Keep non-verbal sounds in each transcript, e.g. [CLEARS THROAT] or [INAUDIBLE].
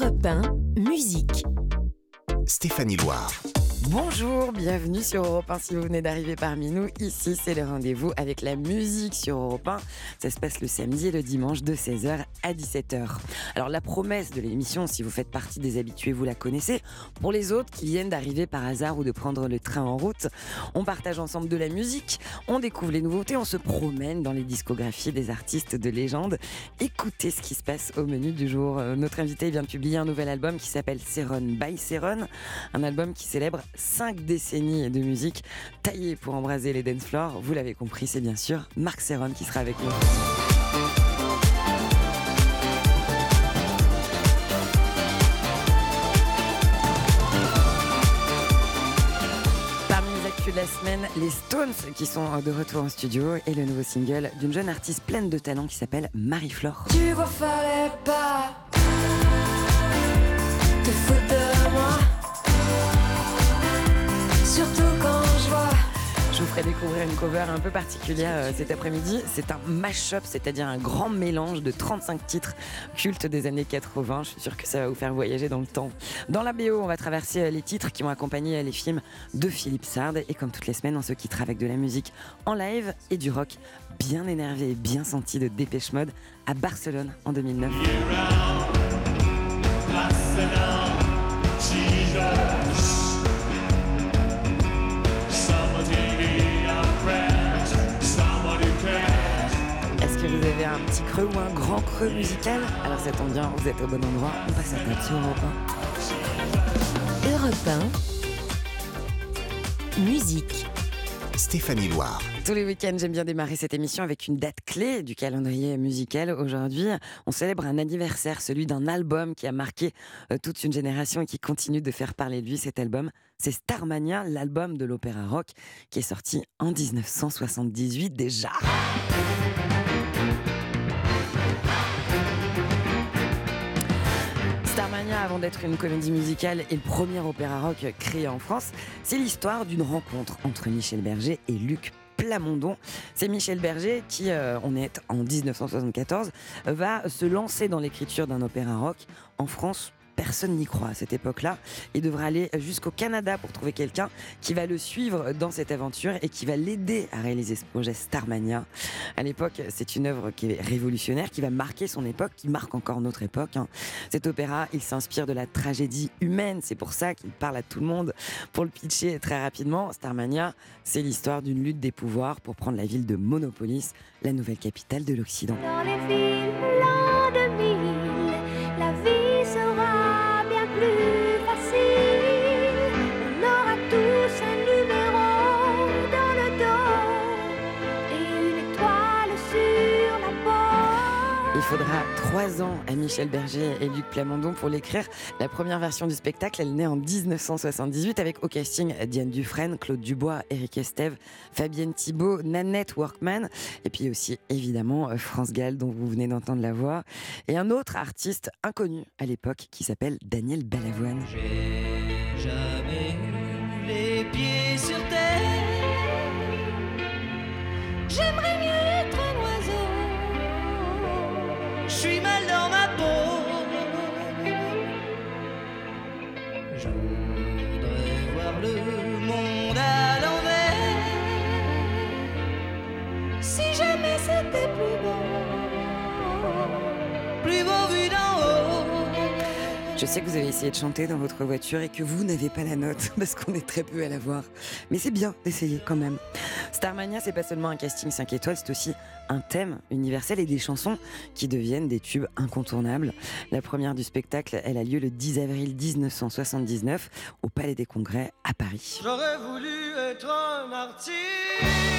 Europe 1, musique. Stéphanie Loire. Bonjour, bienvenue sur Europe 1 si vous venez d'arriver parmi nous. Ici, c'est le rendez-vous avec la musique sur Europe 1. Ça se passe le samedi et le dimanche de 16h à 17h. Alors la promesse de l'émission, si vous faites partie des habitués, vous la connaissez. Pour les autres qui viennent d'arriver par hasard ou de prendre le train en route, on partage ensemble de la musique, on découvre les nouveautés, on se promène dans les discographies des artistes de légende. Écoutez ce qui se passe au menu du jour. Euh, Notre invité vient de publier un nouvel album qui s'appelle Seron by Seron, un album qui célèbre cinq décennies de musique taillée pour embraser les dance floors. Vous l'avez compris, c'est bien sûr Marc Serron qui sera avec nous. Parmi les actus de la semaine, les Stones qui sont de retour en studio et le nouveau single d'une jeune artiste pleine de talent qui s'appelle Marie-Flore. Tu pas te Ferai découvrir une cover un peu particulière euh, cet après-midi. C'est un mash-up, c'est-à-dire un grand mélange de 35 titres cultes des années 80. Je suis sûre que ça va vous faire voyager dans le temps. Dans la BO, on va traverser euh, les titres qui ont accompagné euh, les films de Philippe Sard. Et comme toutes les semaines, on se quittera avec de la musique en live et du rock bien énervé et bien senti de Dépêche Mode à Barcelone en 2009. Creux ou un grand creux musical Alors ça tombe bien, vous êtes au bon endroit. On passe à table sur Europe 1. Europe 1, musique. Stéphanie Loire. Tous les week-ends, j'aime bien démarrer cette émission avec une date clé du calendrier musical. Aujourd'hui, on célèbre un anniversaire, celui d'un album qui a marqué euh, toute une génération et qui continue de faire parler de lui. Cet album, c'est Starmania, l'album de l'opéra rock qui est sorti en 1978 déjà. Avant d'être une comédie musicale et le premier opéra rock créé en France, c'est l'histoire d'une rencontre entre Michel Berger et Luc Plamondon. C'est Michel Berger qui, euh, on est en 1974, va se lancer dans l'écriture d'un opéra rock en France. Personne n'y croit à cette époque-là. Il devra aller jusqu'au Canada pour trouver quelqu'un qui va le suivre dans cette aventure et qui va l'aider à réaliser ce projet Starmania. À l'époque, c'est une œuvre qui est révolutionnaire, qui va marquer son époque, qui marque encore notre époque. hein. Cet opéra, il s'inspire de la tragédie humaine. C'est pour ça qu'il parle à tout le monde. Pour le pitcher très rapidement, Starmania, c'est l'histoire d'une lutte des pouvoirs pour prendre la ville de Monopolis, la nouvelle capitale de l'Occident. Dans les villes faudra trois ans à Michel Berger et Luc Plamondon pour l'écrire. La première version du spectacle, elle naît en 1978 avec au casting Diane Dufresne, Claude Dubois, Eric Estève, Fabienne Thibault, Nanette Workman, et puis aussi évidemment euh, France Gall dont vous venez d'entendre la voix, et un autre artiste inconnu à l'époque qui s'appelle Daniel Balavoine. J'ai jamais eu les pieds sur terre. J'aimerais Je suis mal dans ma peau. Je voudrais voir le monde à l'envers. Si jamais c'était plus beau, plus beau vu haut. Je sais que vous avez essayé de chanter dans votre voiture et que vous n'avez pas la note [LAUGHS] parce qu'on est très peu à la voir. Mais c'est bien d'essayer quand même. Starmania, c'est pas seulement un casting 5 étoiles, c'est aussi un thème universel et des chansons qui deviennent des tubes incontournables. La première du spectacle, elle a lieu le 10 avril 1979 au Palais des Congrès à Paris. J'aurais voulu être un artiste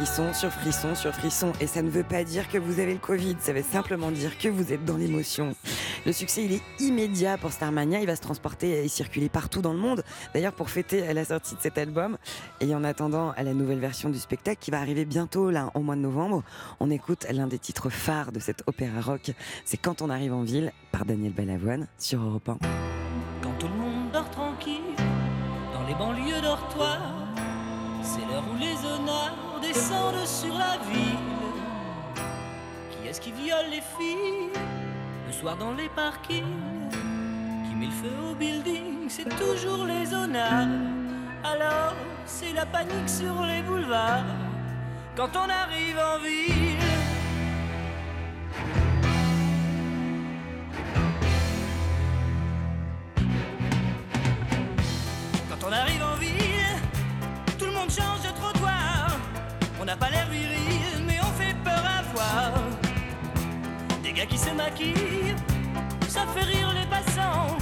frisson sur frisson sur frisson. Et ça ne veut pas dire que vous avez le Covid, ça veut simplement dire que vous êtes dans l'émotion. Le succès, il est immédiat pour Starmania. Il va se transporter et circuler partout dans le monde. D'ailleurs, pour fêter la sortie de cet album, et en attendant la nouvelle version du spectacle qui va arriver bientôt, là, au mois de novembre, on écoute l'un des titres phares de cet opéra rock. C'est Quand on arrive en ville par Daniel Balavoine sur Europe 1. Quand tout le monde dort tranquille, dans les banlieues dortoirs, c'est l'heure où les honneurs descendent sur la ville. Qui est-ce qui viole les filles le soir dans les parkings? Qui met le feu au building C'est toujours les honneurs. Alors, c'est la panique sur les boulevards quand on arrive en ville. Quand on arrive en monde change de trottoir. On n'a pas l'air viril, mais on fait peur à voir. Des gars qui se maquillent, ça fait rire les passants.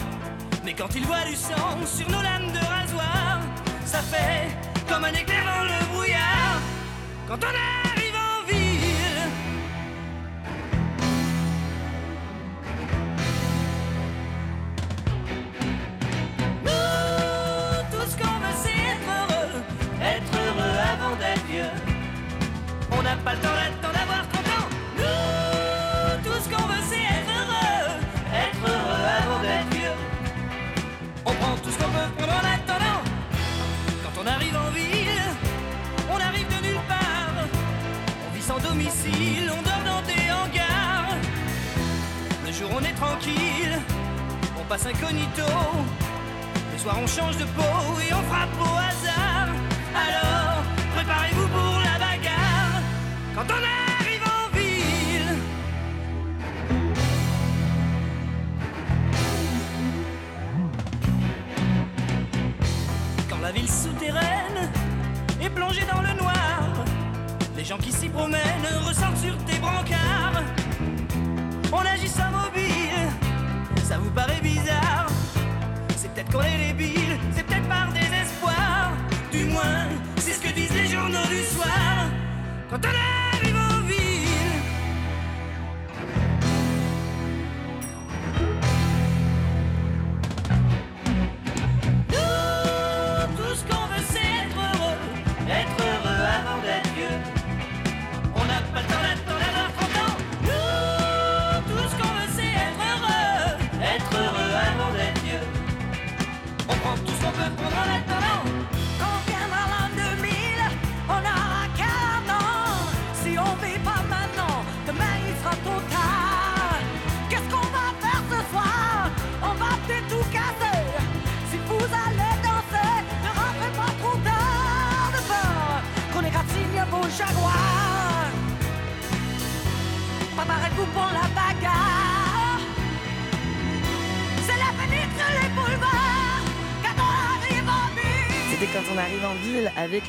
Mais quand ils voient du sang sur nos lames de rasoir, ça fait comme un éclair dans le brouillard. Quand on arrive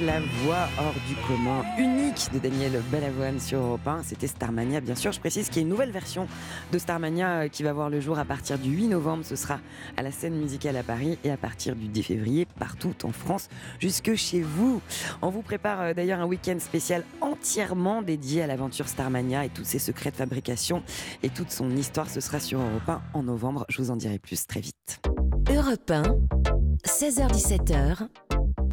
la voix hors du commun unique de Daniel Balavoine sur Europe 1. C'était Starmania, bien sûr. Je précise qu'il y a une nouvelle version de Starmania euh, qui va voir le jour à partir du 8 novembre. Ce sera à la scène musicale à Paris et à partir du 10 février partout en France, jusque chez vous. On vous prépare euh, d'ailleurs un week-end spécial entièrement dédié à l'aventure Starmania et tous ses secrets de fabrication et toute son histoire. Ce sera sur Europe 1 en novembre. Je vous en dirai plus très vite. Europe 1, 16h17h,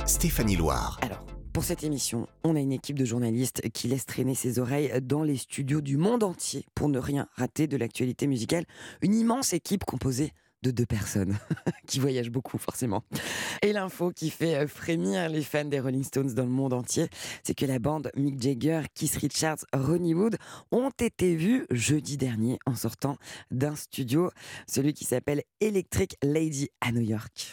Stéphanie Loire. Alors, pour cette émission, on a une équipe de journalistes qui laisse traîner ses oreilles dans les studios du monde entier pour ne rien rater de l'actualité musicale. Une immense équipe composée de deux personnes [LAUGHS] qui voyagent beaucoup forcément. Et l'info qui fait euh, frémir les fans des Rolling Stones dans le monde entier, c'est que la bande Mick Jagger, Keith Richards, Ronnie Wood ont été vus jeudi dernier en sortant d'un studio, celui qui s'appelle Electric Lady à New York.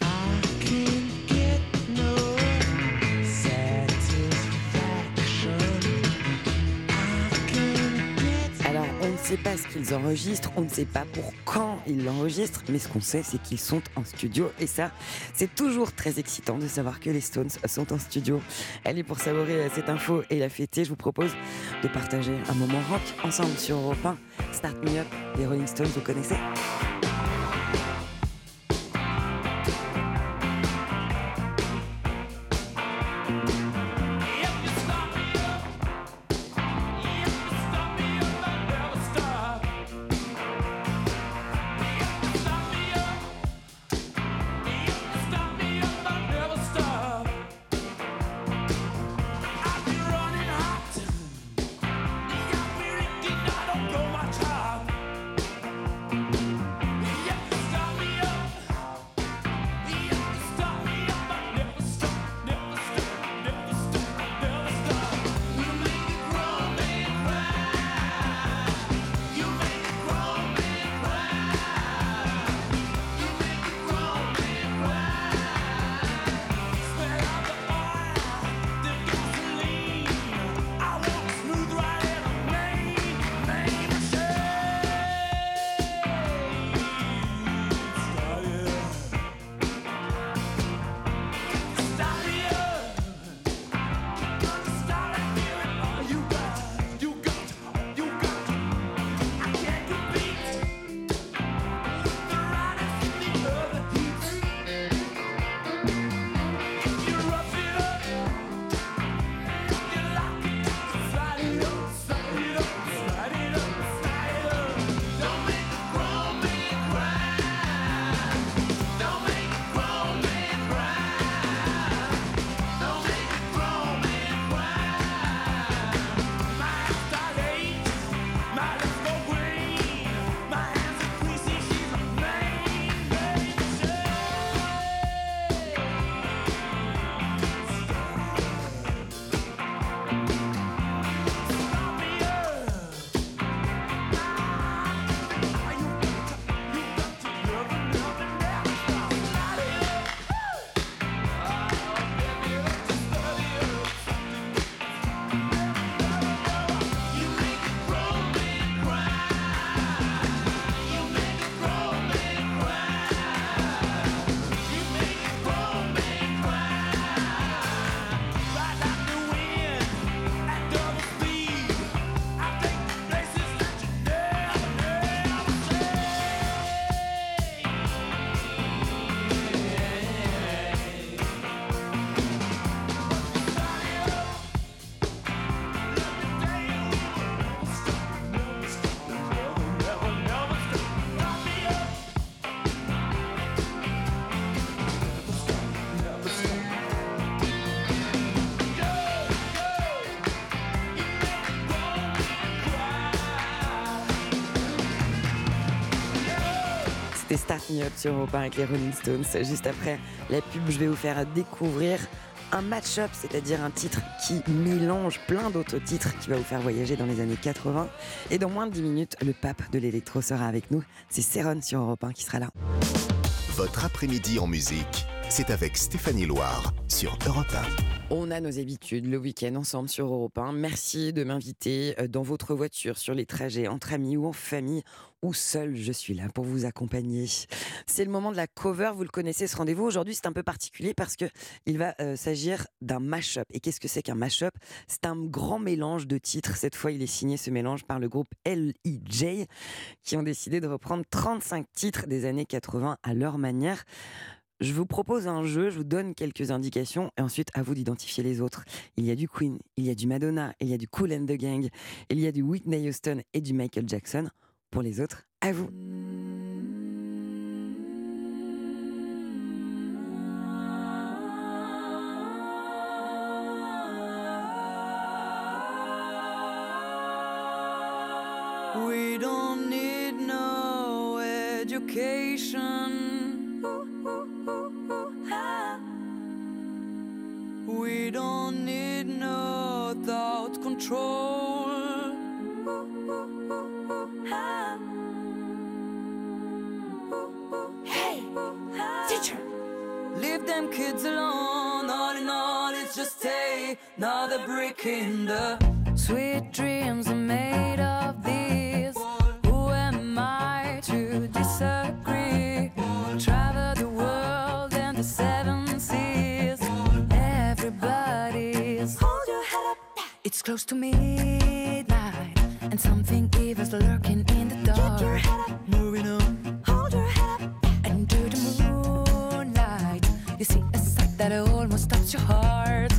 Sait pas ce qu'ils enregistrent, on ne sait pas pour quand ils l'enregistrent, mais ce qu'on sait, c'est qu'ils sont en studio. Et ça, c'est toujours très excitant de savoir que les Stones sont en studio. Allez, pour savourer cette info et la fêter, je vous propose de partager un moment rock ensemble sur Europe 1. Start Me Up, les Rolling Stones, vous connaissez? Start Me Up sur Europe 1 avec les Rolling Stones. Juste après la pub, je vais vous faire découvrir un match-up, c'est-à-dire un titre qui mélange plein d'autres titres qui va vous faire voyager dans les années 80. Et dans moins de 10 minutes, le pape de l'électro sera avec nous. C'est Céron sur Europe 1 qui sera là. Votre après-midi en musique, c'est avec Stéphanie Loire sur Europe 1. On a nos habitudes le week-end ensemble sur Europe 1. Merci de m'inviter euh, dans votre voiture, sur les trajets, entre amis ou en famille, ou seul, je suis là pour vous accompagner. C'est le moment de la cover, vous le connaissez ce rendez-vous. Aujourd'hui, c'est un peu particulier parce que il va euh, s'agir d'un mash-up. Et qu'est-ce que c'est qu'un mash-up? C'est un grand mélange de titres. Cette fois, il est signé ce mélange par le groupe L.I.J. qui ont décidé de reprendre 35 titres des années 80 à leur manière. Je vous propose un jeu, je vous donne quelques indications et ensuite à vous d'identifier les autres. Il y a du Queen, il y a du Madonna, il y a du Cool and the Gang, il y a du Whitney Houston et du Michael Jackson. Pour les autres, à vous. We don't need no education. Control. Hey, teacher. Leave them kids alone. All in all, it's just another brick in the sweet dreams are made of these. Who am I to disagree? Travel the world and the seven close to midnight, and something evil's lurking in the dark. Keep your head up. Moving on. Hold your head up. and Under the moonlight, you see a sight that almost stops your heart.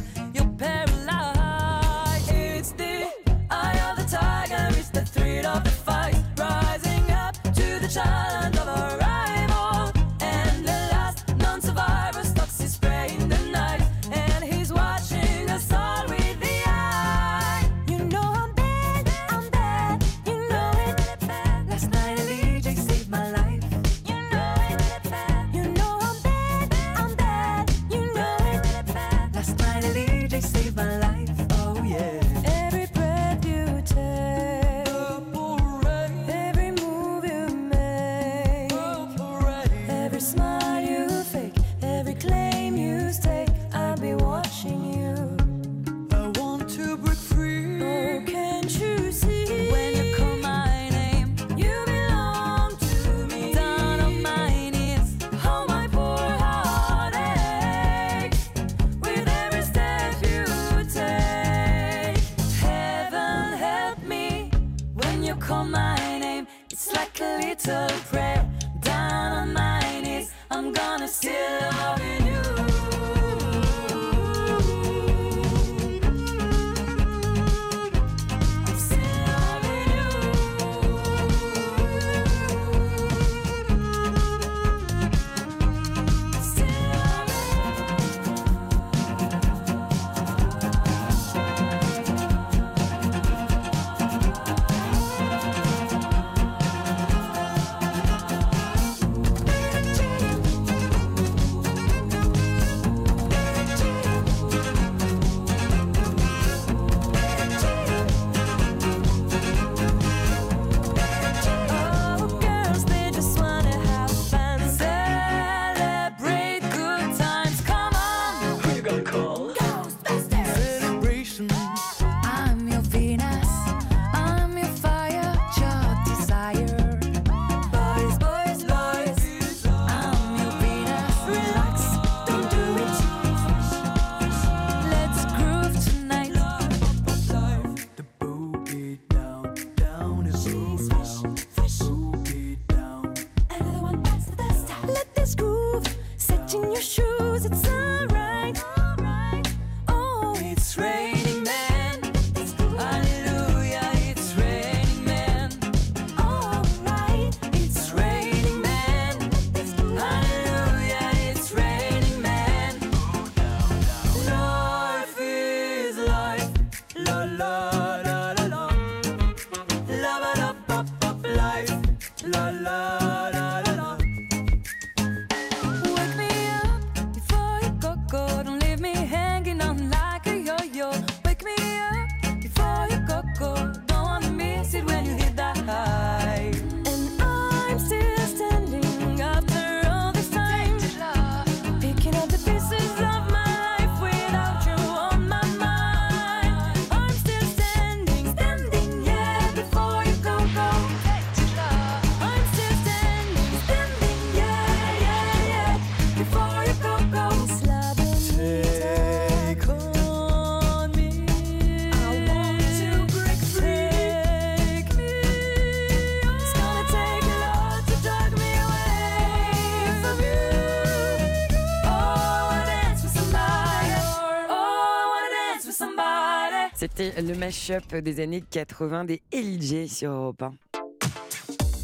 C'était le mash-up des années 80 des Elijah sur Europe 1.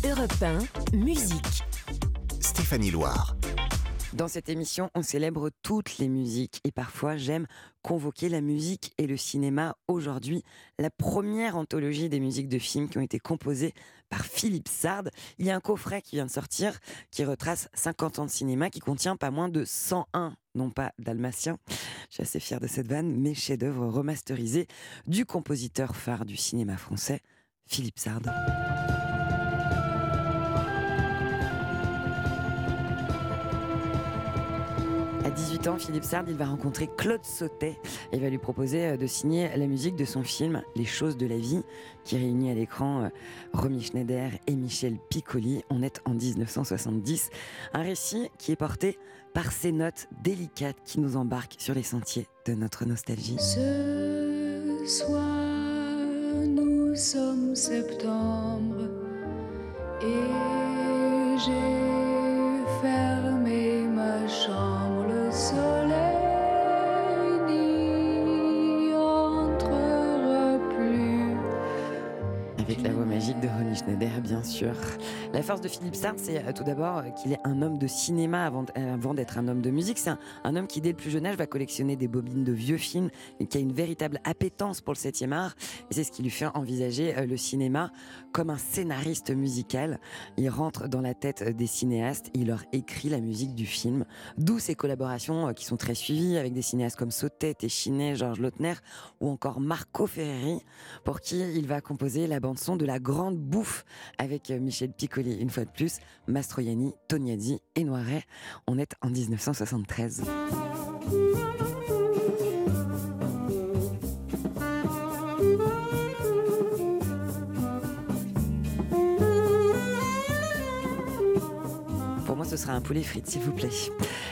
Europe 1, musique. Stéphanie Loire. Dans cette émission, on célèbre toutes les musiques et parfois j'aime convoquer la musique et le cinéma aujourd'hui. La première anthologie des musiques de films qui ont été composées par Philippe Sard. Il y a un coffret qui vient de sortir qui retrace 50 ans de cinéma qui contient pas moins de 101, non pas dalmatien. Je suis assez fière de cette vanne, mais chef-d'œuvre remasterisé du compositeur phare du cinéma français, Philippe Sard. 18 ans, Philippe Sard, il va rencontrer Claude Sautet et va lui proposer euh, de signer la musique de son film Les choses de la vie, qui réunit à l'écran euh, Romy Schneider et Michel Piccoli. On est en 1970. Un récit qui est porté par ces notes délicates qui nous embarquent sur les sentiers de notre nostalgie. Ce soir, nous sommes septembre et j'ai fermé sûr. La force de Philippe Sard, c'est euh, tout d'abord euh, qu'il est un homme de cinéma avant, euh, d'être un homme de musique. C'est un, homme qui, dès le plus jeune âge, va collectionner des bobines de vieux films et qui a une véritable appétence pour le 7e art. C'est ce qui lui fait envisager le cinéma comme un scénariste musical. Il rentre dans la tête des cinéastes il leur écrit la musique du film. D'où ses collaborations qui sont très suivies avec des cinéastes comme Sautet, Téchiné, Georges Lautner ou encore Marco Ferreri, pour qui il va composer la bande-son de La Grande Bouffe avec Michel Une fois de plus, Mastroianni, Tognazzi et Noiret. On est en 1973. Moi, ce sera un poulet frites, s'il vous plaît.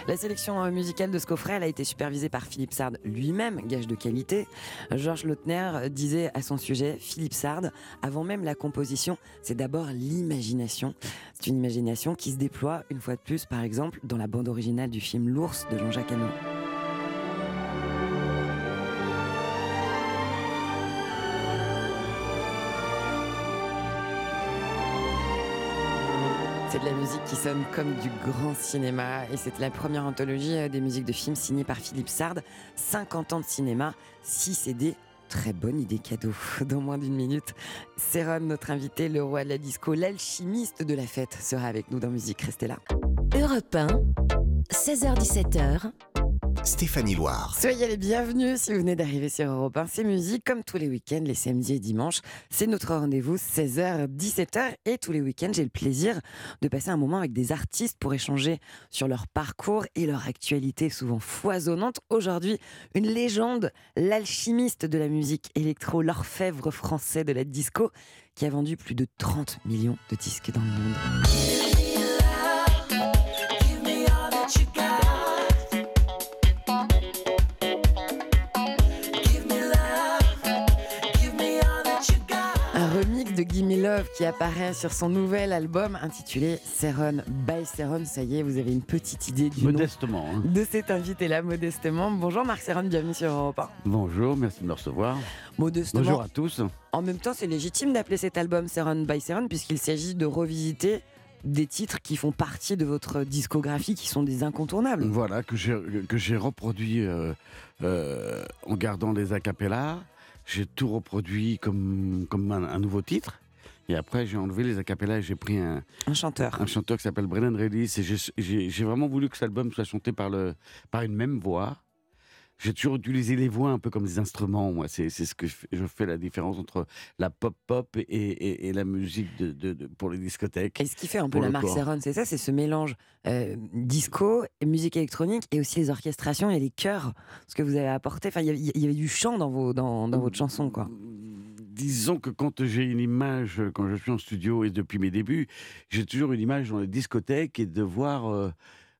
La sélection euh, musicale de ce elle a été supervisée par Philippe Sard lui-même, gage de qualité. Georges Lautner disait à son sujet, Philippe Sard, avant même la composition, c'est d'abord l'imagination. C'est une imagination qui se déploie, une fois de plus, par exemple, dans la bande originale du film L'ours de Jean-Jacques Hano. Qui sonne comme du grand cinéma et c'est la première anthologie euh, des musiques de films signée par Philippe Sard. 50 ans de cinéma, 6 CD. Très bonne idée cadeau. [LAUGHS] Dans moins d'une minute, Céron, notre invité, le roi de la disco, l'alchimiste de la fête, sera avec nous dans Musique. Restez là. Europe 1, 16h17h, Stéphanie Loire. Soyez les bienvenus si vous venez d'arriver sur Europe 1. C'est musique comme tous les week-ends, les samedis et dimanches. C'est notre rendez-vous 16h, 17h. Et tous les week-ends, j'ai le plaisir de passer un moment avec des artistes pour échanger sur leur parcours et leur actualité souvent foisonnante. Aujourd'hui, une légende, l'alchimiste de la musique électro, l'orfèvre français de la disco, qui a vendu plus de 30 millions de disques dans le monde. De Gimme Love qui apparaît sur son nouvel album intitulé Seron by Seron. Ça y est, vous avez une petite idée du nom Modestement. hein. de cet invité-là, modestement. Bonjour Marc Seron, bienvenue sur Europe 1. Bonjour, merci de me recevoir. Modestement. Bonjour à tous. En même temps, c'est légitime d'appeler cet album Seron by Seron puisqu'il s'agit de revisiter des titres qui font partie de votre discographie, qui sont des incontournables. Voilà, que j'ai que j'ai reproduit euh, euh, en gardant les acapellas. J'ai tout reproduit comme, comme un, un nouveau titre. Et après, j'ai enlevé les acapellas et j'ai pris un, Un chanteur. un chanteur qui s'appelle Brennan Redis. Et j'ai vraiment voulu que cet album soit chanté par, le, par une même voix. J'ai toujours utilisé les voix un peu comme des instruments. Moi, c'est ce que je fais, je fais la différence entre la pop-pop et, et- et la musique de, de- de- pour les discothèques. Et ce qui fait un peu la marque. Seron, c'est ça, c'est ce mélange euh, disco, musique électronique et aussi les orchestrations et les chœurs, ce que vous avez apporté. Enfin, il y y avait du chant dans, vos, dans, dans votre chanson, quoi. Disons que quand j'ai une image, quand je suis en studio et depuis mes débuts, j'ai toujours une image dans les discothèques et de voir euh,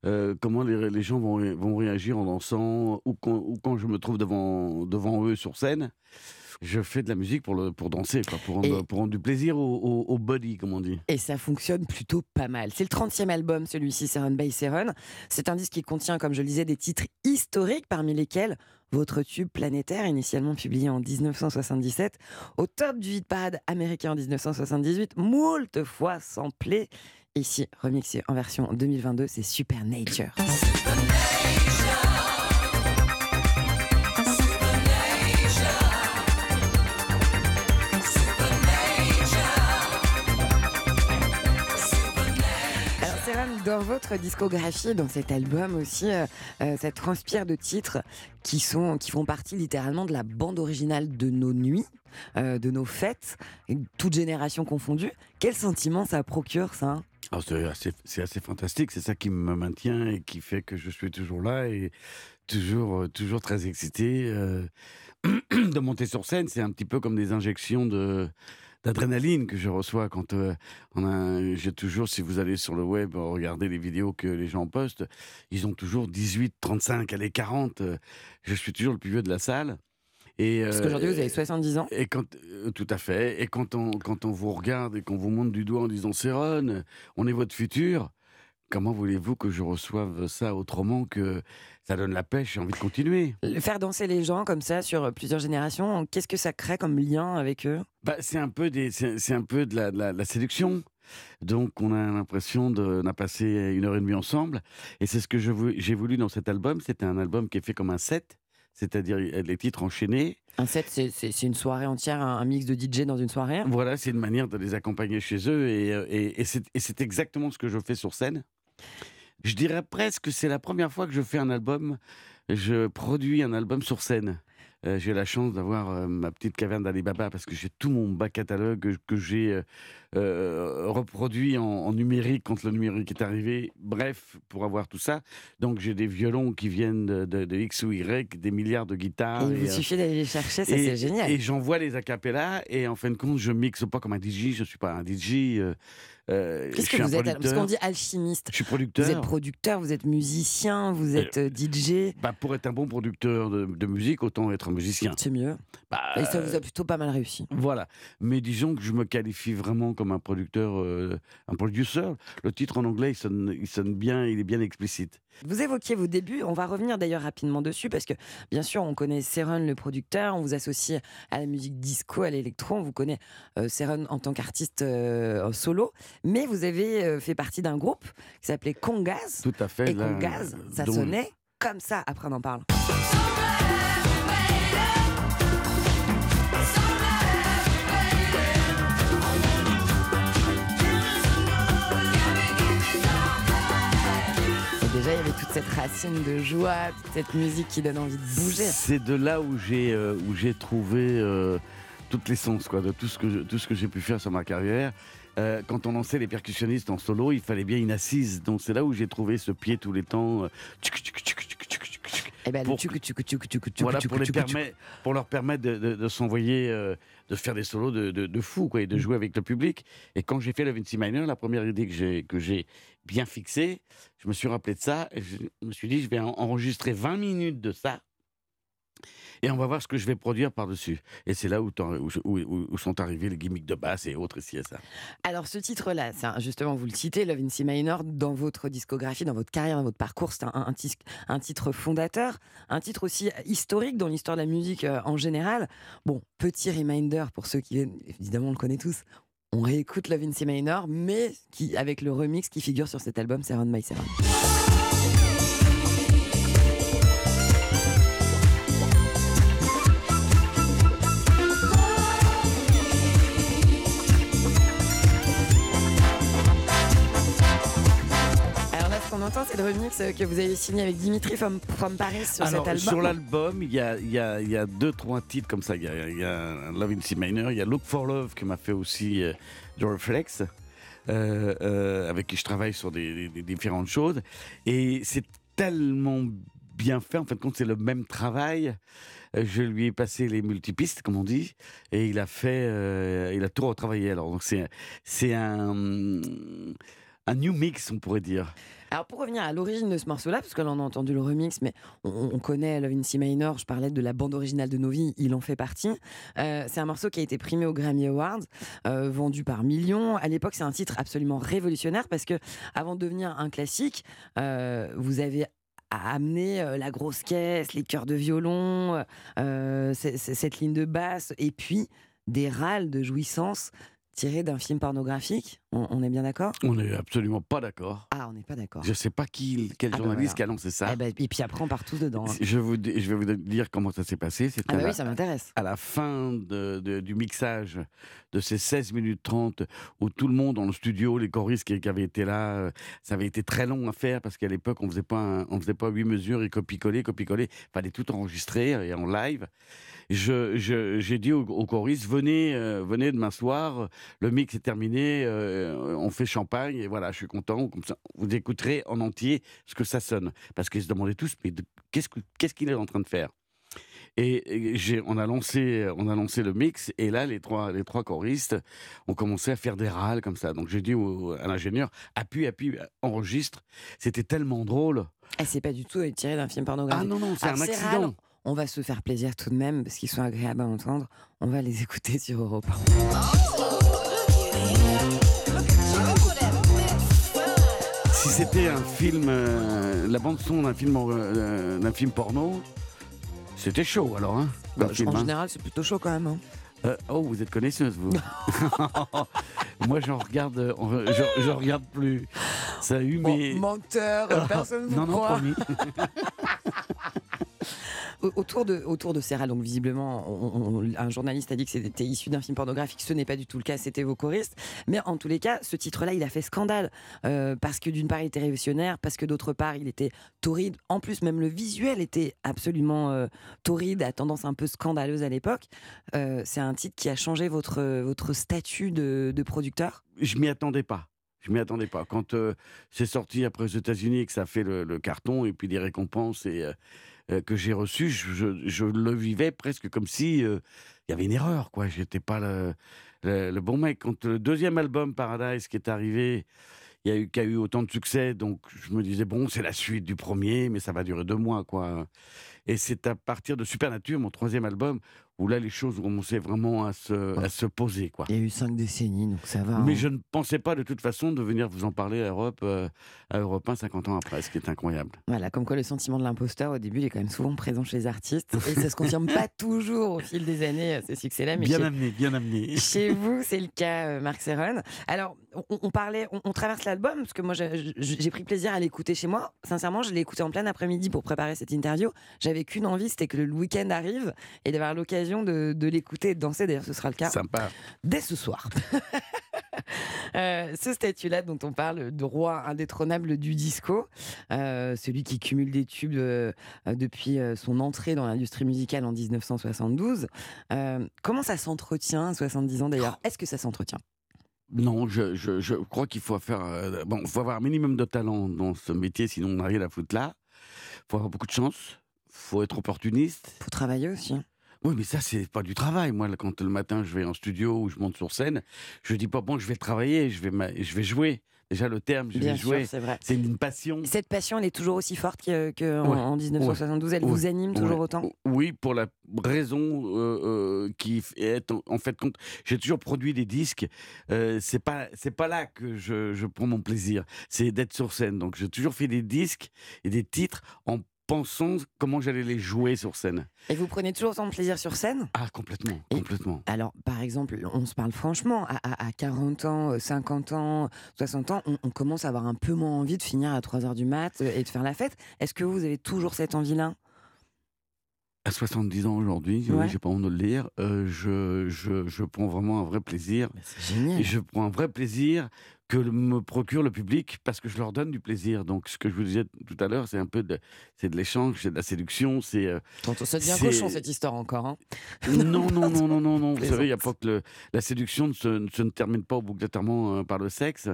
euh, comment les, les gens vont, ré- vont réagir en dansant ou quand, ou quand je me trouve devant, devant eux sur scène je fais de la musique pour, le, pour danser, quoi, pour, rendre, Et- pour rendre du plaisir au, au- au body, comme on dit. Et ça fonctionne plutôt pas mal. C'est le 30e album, celui-ci, Seven by Seven. C'est un disque qui contient, comme je le disais, des titres historiques, parmi lesquels votre tube planétaire, initialement publié en 1977, au top du hit parade américain en 1978, moult fois samplé. Ici, remixé en version 2022, c'est Supernature. Alors, Seven, dans votre discographie, dans cet album aussi, euh, euh, ça transpire de titres qui, sont, qui font partie littéralement de la bande originale de nos nuits, euh, de nos fêtes, et toute génération confondue. Quel sentiment ça procure, ça? C'est assez, c'est assez fantastique, c'est ça qui me maintient et qui fait que je suis toujours là et toujours, euh, toujours très excité. euh, [CLEARS THROAT] de monter sur scène, c'est un petit peu comme des injections d'adrénaline que je reçois quand euh, j'ai toujours si vous allez sur le web regarder les vidéos que les gens postent ils ont toujours 18 35 allez 40 euh, je suis toujours le plus vieux de la salle et Parce euh, qu'aujourd'hui, vous avez 70 ans. et quand, euh, tout à fait. Et quand on, quand on vous regarde et qu'on vous monte du doigt en disant c'est Ron, on est votre futur, comment voulez-vous que je reçoive ça autrement que ça donne la pêche, j'ai envie de continuer? Faire danser les gens comme ça sur plusieurs générations, qu'est-ce que ça crée comme lien avec eux? Bah, C'est un peu, des, c'est, c'est un peu de, la, de la- de la séduction. Donc on a l'impression de, on a passé une heure et demie ensemble. Et c'est ce que je j'ai voulu dans cet album. C'était un album qui est fait comme un set, c'est-à-dire les titres enchaînés. Un set, c'est- une soirée entière, un un mix de DJ dans une soirée? Voilà, c'est une manière de les accompagner chez eux et, euh, et, et c'est, exactement ce que je fais sur scène. Je dirais presque que c'est la première fois que je fais un album, je produis un album sur scène. Euh, j'ai la chance d'avoir euh, ma petite caverne d'Alibaba parce que j'ai tout mon bac catalogue que j'ai euh, euh, reproduit en, en numérique quand le numérique est arrivé. Bref, pour avoir tout ça. Donc j'ai des violons qui viennent de, de- de X ou Y, des milliards de Et guitares. il vous euh, suffit d'aller les chercher, ça c'est génial. Et j'envoie les acapellas et en fin de compte, je mixe pas comme un DJ. Je suis pas un DJ. euh, Qu'est-ce que vous êtes Parce qu'on dit alchimiste. Je suis Vous producteur. êtes producteur, vous êtes musicien, vous êtes euh, DJ. Bah, pour être un bon producteur de, de musique, autant être un musicien. C'est mieux. Bah, Et ça vous a plutôt pas mal réussi. Voilà. Mais disons que je me qualifie vraiment comme un producteur, euh, un producer. Le titre en anglais, il sonne, il sonne bien, il est bien explicite. Vous évoquiez vos débuts, on va revenir d'ailleurs rapidement dessus parce que bien sûr on connaît Seron le producteur, on vous associe à la musique disco, à l'électro, on vous connaît euh, Seron en tant qu'artiste euh, solo, mais vous avez euh, fait partie d'un groupe qui s'appelait Congaz Tout à fait. et là, Congaz, ça dont- sonnait comme ça, après on en parle. Toute cette racine de joie, toute cette musique qui donne envie de bouger. C'est de là où j'ai euh, où j'ai trouvé euh, toute l'essence quoi de tout ce que je- tout ce que j'ai pu faire sur ma carrière. Euh, quand on lançait les percussionnistes en solo, il fallait bien une assise. Donc c'est là où j'ai trouvé ce pied tous les temps. euh, ben Pour- leur permettre de, de- de s'envoyer, euh, de faire des solos de, de, fou quoi, et Mm. de jouer avec le public. Et quand j'ai fait le Vinci Minor, la première idée que j'ai que j'ai bien fixée, je me suis rappelé de ça. Et je me suis dit, je vais en- enregistrer 20 minutes de ça. Et on va voir ce que je vais produire par-dessus. Et c'est là où, sont arrivés les gimmicks de basse et autres ici et ça. Alors ce titre-là, justement, vous le citez, Love in C Minor, dans votre discographie, dans votre carrière, dans votre parcours, c'est un, titre fondateur, un titre aussi historique dans l'histoire de la musique euh, en général. Bon, petit reminder pour ceux qui évidemment on le connaît tous, on réécoute Love in C Minor, mais avec le remix qui figure sur cet album, c'est My Seven. Le remix euh, que vous avez signé avec Dimitri from, from Paris sur Alors, cet album. sur l'album, il y a, il y, a, il y a deux, trois titres comme ça. Il y a, il y a Love in C minor, il y a Look for Love qui m'a fait aussi euh, The Reflex, euh, euh, avec qui je travaille sur des, des- des différentes choses. Et c'est tellement bien fait. En fin de compte, c'est le même travail. Je lui ai passé les multipistes, comme on dit, et il a fait, euh, il a tout retravaillé. Alors, donc c'est, c'est un, un new mix, on pourrait dire. Alors pour revenir à l'origine de ce morceau-là, parce que là on a entendu le remix, mais on, on connaît Love in C Minor, je parlais de la bande originale de Novi, il en fait partie. Euh, c'est un morceau qui a été primé aux Grammy Awards, euh, vendu par millions. À l'époque c'est un titre absolument révolutionnaire parce que avant de devenir un classique, euh, vous avez amené euh, la grosse caisse, les chœurs de violon, cette ligne de basse, et puis des râles de jouissance tirés d'un film pornographique. On, on est bien d'accord? On n'est absolument pas d'accord. Ah, on n'est pas d'accord. Je ne sais pas qui, quel Ah bah journaliste qui a lancé ça. Eh ben, et puis après, on part tous dedans. hein. Je, vous, je vais vous dire comment ça s'est passé. Ah bah oui, ça m'intéresse. à la fin de- de- du mixage de ces 16 minutes 30, où tout le monde dans le studio, les choristes qui, qui avaient été là, euh, ça avait été très long à faire parce qu'à l'époque, on on faisait pas huit mesures et copier-coller, copier-coller. fallait tout enregistrer et en live. Je- je- J'ai dit aux, aux choristes, venez, euh, venez demain soir, le mix est terminé, euh, on fait champagne et voilà, je suis content. Comme ça, vous écouterez en entier ce que ça sonne. Parce qu'ils se demandaient tous, mais de- qu'est-ce que- qu'est-ce qu'il est en train de faire? Et, et j'ai- on, a lancé, on a lancé le mix, et là, les trois, les trois choristes ont commencé à faire des râles comme ça. Donc j'ai dit au- à l'ingénieur, appuie, appuie, enregistre. C'était tellement drôle. Eh, c'est pas du tout tiré d'un film pornographique. Ah non, non, c'est un accident. On va se faire plaisir tout de même, parce qu'ils sont agréables à entendre. On va les écouter sur Europe 1. Si c'était un film, euh, la bande-son d'un film, euh, d'un film porno, c'était chaud alors. Hein, Bah, film, en hein. général, c'est plutôt chaud quand même. hein. Euh, oh, vous êtes connaisseuse, vous. [LAUGHS] Moi, j'en regarde, je, je regarde plus. Ça a eu mes. menteur, personne vous non, non, promis. [LAUGHS] [LAUGHS] Au- Autour de, autour de râles, donc visiblement, un journaliste a dit que c'était issu d'un film pornographique. Ce n'est pas du tout le cas, c'était vos choristes. Mais en tous les cas, ce titre-là, il a fait scandale. euh, parce que d'une part, il était révolutionnaire, parce que d'autre part, il était torride. En plus, même le visuel était absolument euh, torride, à tendance un peu scandaleuse à l'époque. Euh, C'est un titre qui a changé votre, votre statut de, producteur? je m'y attendais pas. Je m'y attendais pas. Quand c'est sorti après aux États-Unis et que ça fait le, le carton et puis des récompenses et, que j'ai reçues, je, le vivais presque comme si euh, il y avait une erreur. quoi. J'étais pas le, le- le bon mec. Quand le deuxième album Paradise qui est arrivé, il y a eu qui a eu autant de succès, donc je me disais bon, c'est la suite du premier, mais ça va durer deux mois, quoi. Et c'est à partir de Supernature, mon troisième album, où là les choses commençaient vraiment à se, à se poser, quoi. Il y a eu cinq décennies, donc ça va. Mais hein. je ne pensais pas de toute façon de venir vous en parler à Europe, euh, à Europe 1 50 ans après, ce qui est incroyable. Voilà, comme quoi le sentiment de l'imposteur, au début, il est quand même souvent présent chez les artistes. Et ça se [LAUGHS] confirme pas toujours au fil des années, euh, ces succès-là. Mais Bien chez, amené, bien amené. [LAUGHS] chez vous, c'est le cas, euh, Marc Serron. Alors, on, on parlait, on, on traverse l'album, parce que moi, j'ai j'ai pris plaisir à l'écouter chez moi. Sincèrement, je l'ai écouté en plein après-midi pour préparer cette interview. J'avais qu'une envie, c'était que le week-end arrive et d'avoir l'occasion de, de l'écouter et de danser. D'ailleurs, ce sera le cas Sympa. dès ce soir. [LAUGHS] Euh, ce statut-là dont on parle de roi indétrônable du disco, euh, celui qui cumule des tubes euh, depuis son entrée dans l'industrie musicale en 1972. Euh, comment ça s'entretient à 70 ans d'ailleurs? Est-ce que ça s'entretient? Non, je, je, je crois qu'il faut faire. bon, faut avoir un minimum de talent dans ce métier, sinon on n'a rien à foutre là. faut avoir beaucoup de chance. Faut être opportuniste. Faut travailler aussi. Oui, mais ça, c'est pas du travail. Moi, quand le matin, je vais en studio ou je monte sur scène, je dis pas, bon, je vais travailler, je vais, ma- je vais jouer. Déjà, le terme, je Bien vais sûr, jouer. c'est vrai. C'est une passion. Cette passion, elle est toujours aussi forte qu'en que en- Ouais, en 1972. Elle ouais, vous anime toujours autant? Oui, pour la raison euh, euh, qui est en, en fait compte. J'ai toujours produit des disques. Euh, c'est pas c'est pas là que je, je prends mon plaisir. C'est d'être sur scène. Donc j'ai toujours fait des disques et des titres en pensant comment j'allais les jouer sur scène. Et vous prenez toujours autant de plaisir sur scène? Ah complètement, Et- complètement. Alors, par exemple, on se parle franchement, à, à- à 40 ans, euh, 50 ans, 60 ans, on, on commence à avoir un peu moins envie de finir à 3 heures du mat euh, et de faire la fête. Est-ce que vous avez toujours cette envie-là? À 70 ans aujourd'hui, oui, j'ai pas honte de le dire, euh, je, je, je prends vraiment un vrai plaisir. C'est génial. Et je prends un vrai plaisir que me procure le public parce que je leur donne du plaisir. Donc, ce que je vous disais tout à l'heure, c'est un peu de, c'est de l'échange, c'est de la séduction, c'est. euh, ça devient cochon cette histoire encore. hein. non, non, [LAUGHS] non, non, non, non. Vous savez, il y a pas que le- la séduction ne se, ne se ne termine pas obligatoirement euh, par le sexe.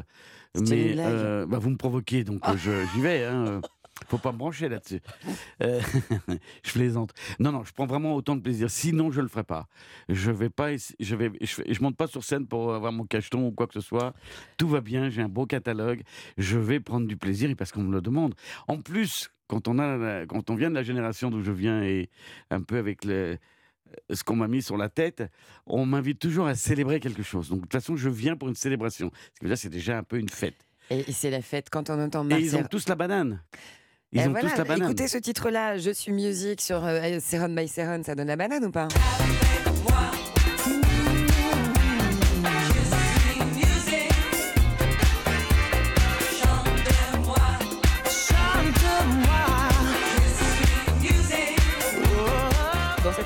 Mais euh, bah, vous me provoquez, donc je- j'y vais. hein. [LAUGHS] Faut pas me brancher là-dessus. Euh, [LAUGHS] je plaisante. Non, non, je prends vraiment autant de plaisir. Sinon, je le ferai pas. Je vais pas, je vais, je, monte pas sur scène pour avoir mon cacheton ou quoi que ce soit. Tout va bien. J'ai un beau catalogue. Je vais prendre du plaisir et parce qu'on me le demande. En plus, quand on a, quand on vient de la génération d'où je viens et un peu avec le ce qu'on m'a mis sur la tête, on m'invite toujours à célébrer quelque chose. Donc de toute façon, je viens pour une célébration. Ce qui veut dire, c'est déjà un peu une fête. Et, et c'est la fête quand on entend Et Marc ils ont tous la banane. Ils Et ont voilà, tous la banane. Écoutez ce titre-là, Je suis musique sur euh, Seron by Seron, ça donne la banane ou pas?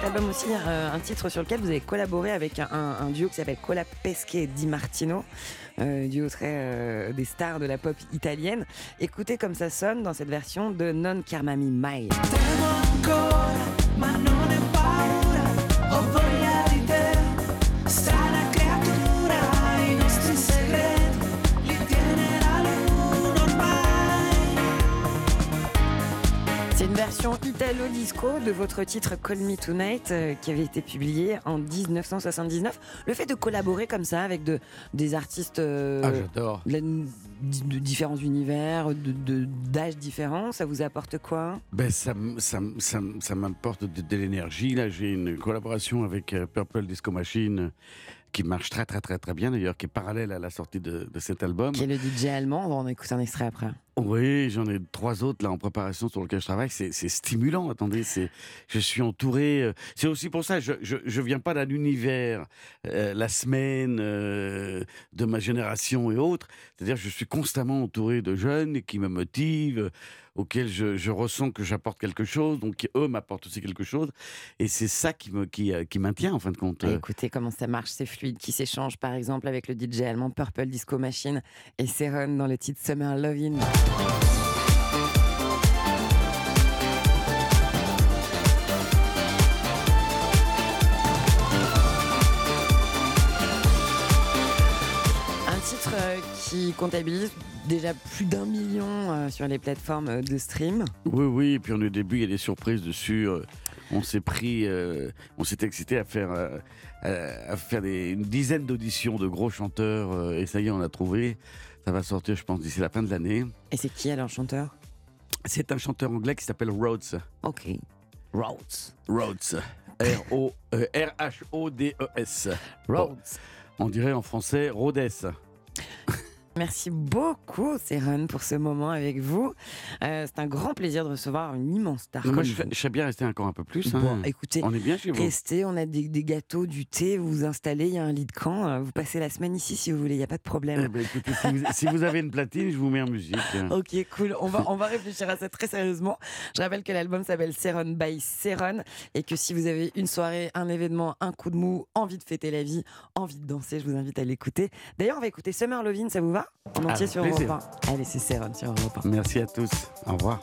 Album aussi, euh, un titre sur lequel vous avez collaboré avec un, duo qui s'appelle Cola Pesche et Di Martino, euh, duo très euh, des stars de la pop italienne. Écoutez comme ça sonne dans cette version de Non Chiamami Mai. Version italo-disco de votre titre Call Me Tonight euh, qui avait été publié en 1979. Le fait de collaborer comme ça avec de, des artistes euh, Ah, j'adore. de, différents univers, de- d'âges différents, ça vous apporte quoi? Ben, ça, ça, ça, m'apporte de, de l'énergie. Là, j'ai une collaboration avec euh, Purple Disco Machine qui marche très, très, très, très bien d'ailleurs, qui est parallèle à la sortie de, de cet album. Qui est le DJ allemand On va en écouter un extrait après. Oui, j'en ai trois autres là en préparation sur lesquels je travaille. C'est stimulant. Attendez, c'est je suis entouré. euh, C'est aussi pour ça je je, je viens pas d'un univers euh, la semaine euh, de ma génération et autres. C'est-à-dire je suis constamment entouré de jeunes qui me motivent, auxquels je, je ressens que j'apporte quelque chose, donc eux m'apportent aussi quelque chose. Et c'est ça qui me qui, qui maintient en fin de compte. Ah, euh, Écoutez comment ça marche, c'est fluide, qui s'échange par exemple avec le DJ allemand Purple Disco Machine et Seron dans le titre Summer Lovin'. Un titre euh, qui comptabilise déjà plus d'un million euh, sur les plateformes euh, de stream. Oui, oui, et puis on est au début, il y a des surprises dessus. on s'est pris, on s'est excité à faire, faire des- une dizaine d'auditions de gros chanteurs, et ça y est, on a trouvé. Ça va sortir, je pense, d'ici la fin de l'année. Et c'est qui alors chanteur? C'est un chanteur anglais qui s'appelle Rhodes. Ok. Rhodes. Rhodes. R-O- euh, R-H-O-D-E-S. Rhodes. On dirait en français Rhodes. [LAUGHS] Merci beaucoup, Céron, pour ce moment avec vous. Euh, c'est un grand plaisir de recevoir une immense star. Moi, je, je serais bien resté encore un peu plus. hein. Bon, écoutez, on est bien chez vous. restez, on a des, des gâteaux, du thé, vous vous installez, il y a un lit de camp, euh, vous passez la semaine ici si vous voulez, il n'y a pas de problème. Eh ben, écoutez, si, vous, si vous avez une platine, je vous mets en musique. [LAUGHS] Ok, cool. On va, on va réfléchir à ça très sérieusement. Je rappelle que l'album s'appelle Seron by Seron et que si vous avez une soirée, un événement, un coup de mou, envie de fêter la vie, envie de danser, je vous invite à l'écouter. D'ailleurs, on va écouter Summer Lovin', ça vous va? En entier Avec sur plaisir. Europe 1. Allez, c'est Seron sur Europe 1. Merci à tous. Au revoir.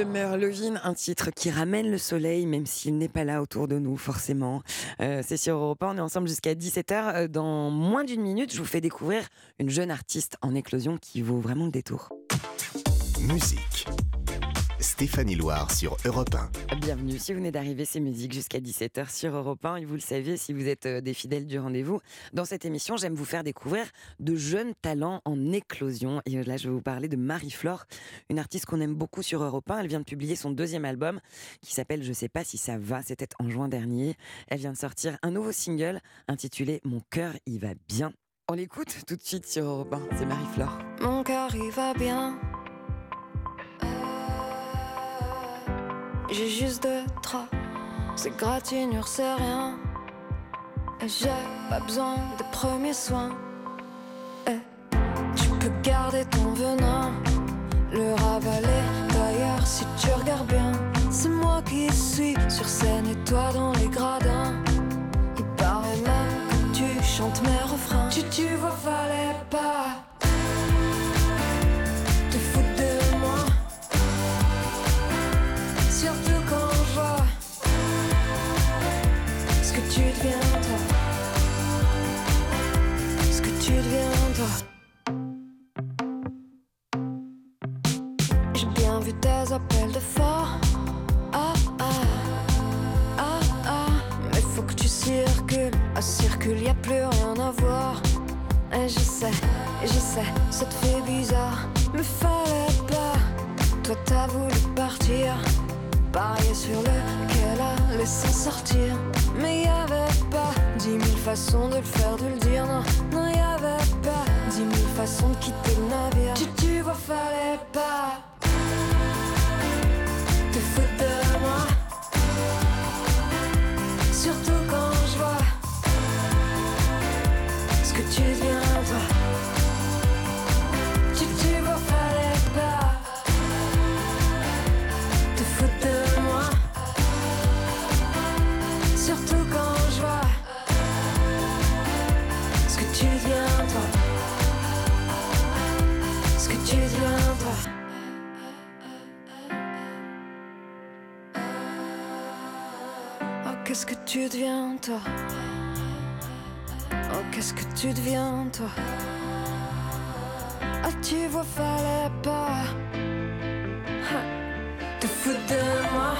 Summer Lovin, un titre qui ramène le soleil, même s'il n'est pas là autour de nous, forcément. Euh, c'est sur Europa, on est ensemble jusqu'à 17h. Euh, Dans moins d'une minute, je vous fais découvrir une jeune artiste en éclosion qui vaut vraiment le détour. Musique. Stéphanie Loire sur Europe 1. Bienvenue, si vous venez d'arriver, c'est musique jusqu'à 17h sur Europe 1. Et vous le savez, si vous êtes euh, des fidèles du rendez-vous, dans cette émission, j'aime vous faire découvrir de jeunes talents en éclosion. Et euh, là, je vais vous parler de Marie-Flore, une artiste qu'on aime beaucoup sur Europe 1. Elle vient de publier son deuxième album qui s'appelle Je sais pas si ça va, c'était en juin dernier. Elle vient de sortir un nouveau single intitulé Mon cœur y va bien. On l'écoute tout de suite sur Europe 1, c'est Marie-Flore. Mon cœur il va bien. J'ai juste deux trois. C'est gratinure, c'est rien. J'ai pas besoin de premiers soins. Et tu peux garder ton venin, le ravaler. D'ailleurs, si tu regardes bien, c'est moi qui suis sur scène et toi dans les gradins. Il paraît même que tu chantes mes refrains. Tu, tu vois, fallait pas À circule, y a plus rien à voir. Et je sais, je sais, ça te fait bizarre. Mais fallait pas. Toi t'as voulu partir. Parier sur lequel allait s'en sortir. Mais y avait pas dix mille façons de le faire, de le dire. Non, non, y avait pas dix mille façons de quitter le navire. Tu, tu vois, fallait pas tu deviens, toi? Oh, qu'est-ce que tu deviens, toi? Ah, tu vois, fallait pas ha, te foutre de moi.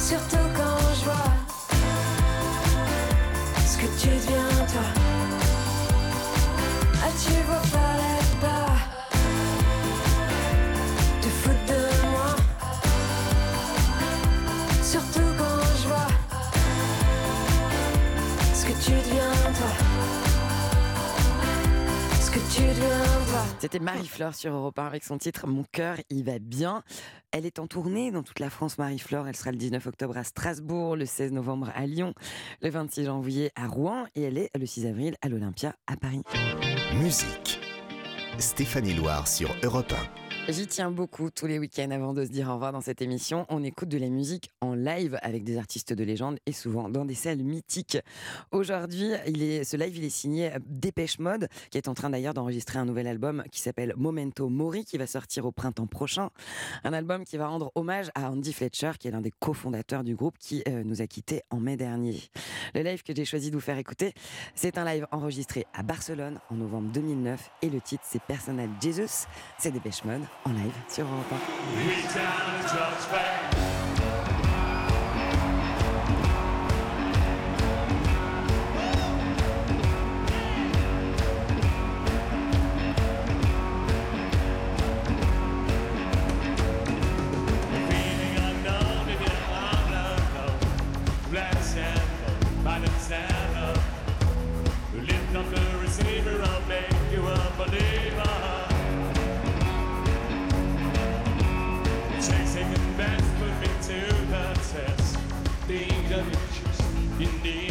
Surtout quand je vois ce que tu deviens, toi. Ah, tu vois, fallait C'était Marie-Flore sur Europe 1 avec son titre Mon cœur y va bien. Elle est en tournée dans toute la France, Marie-Flore. Elle sera le 19 octobre à Strasbourg, le 16 novembre à Lyon, le 26 janvier à Rouen et elle est le 6 avril à l'Olympia à Paris. Musique. Stéphanie Loire sur Europe J'y tiens beaucoup tous les week-ends avant de se dire au revoir dans cette émission. On écoute de la musique en live avec des artistes de légende et souvent dans des salles mythiques. Aujourd'hui, ce live il est signé Dépêche Mode, qui est en train d'ailleurs d'enregistrer un nouvel album qui s'appelle Momento Mori, qui va sortir au printemps prochain. Un album qui va rendre hommage à Andy Fletcher, qui est l'un des cofondateurs du groupe, qui euh, nous a quittés en mai dernier. Le live que j'ai choisi de vous faire écouter, c'est un live enregistré à Barcelone en novembre 2009 et le titre c'est Personal Jesus. C'est Dépêche Mode en live sur Europe 1. King of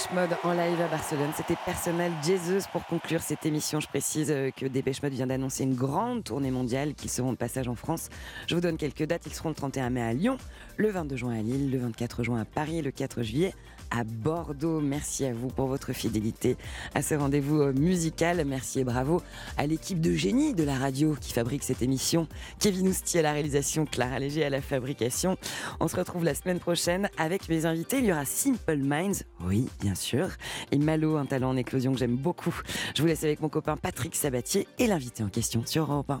Dépêche Mode en live à Barcelone, c'était personnel Jesus pour conclure cette émission. Je précise euh, que Dépêche Mode vient d'annoncer une grande tournée mondiale qu'ils seront de passage en France. Je vous donne quelques dates, ils seront le 31 mai à Lyon, le 22 juin à Lille, le 24 juin à Paris le 4 juillet à Bordeaux. Merci à vous pour votre fidélité à ce rendez-vous euh, musical. Merci et bravo à l'équipe de génie de la radio qui fabrique cette émission. Kevin Ousti à la réalisation, Clara Léger à la fabrication. On se retrouve la semaine prochaine avec mes invités. Il y aura Simple Minds, oui, bien sûr, et Malo, un talent en éclosion que j'aime beaucoup. Je vous laisse avec mon copain Patrick Sabatier et l'invité en question sur Europe 1.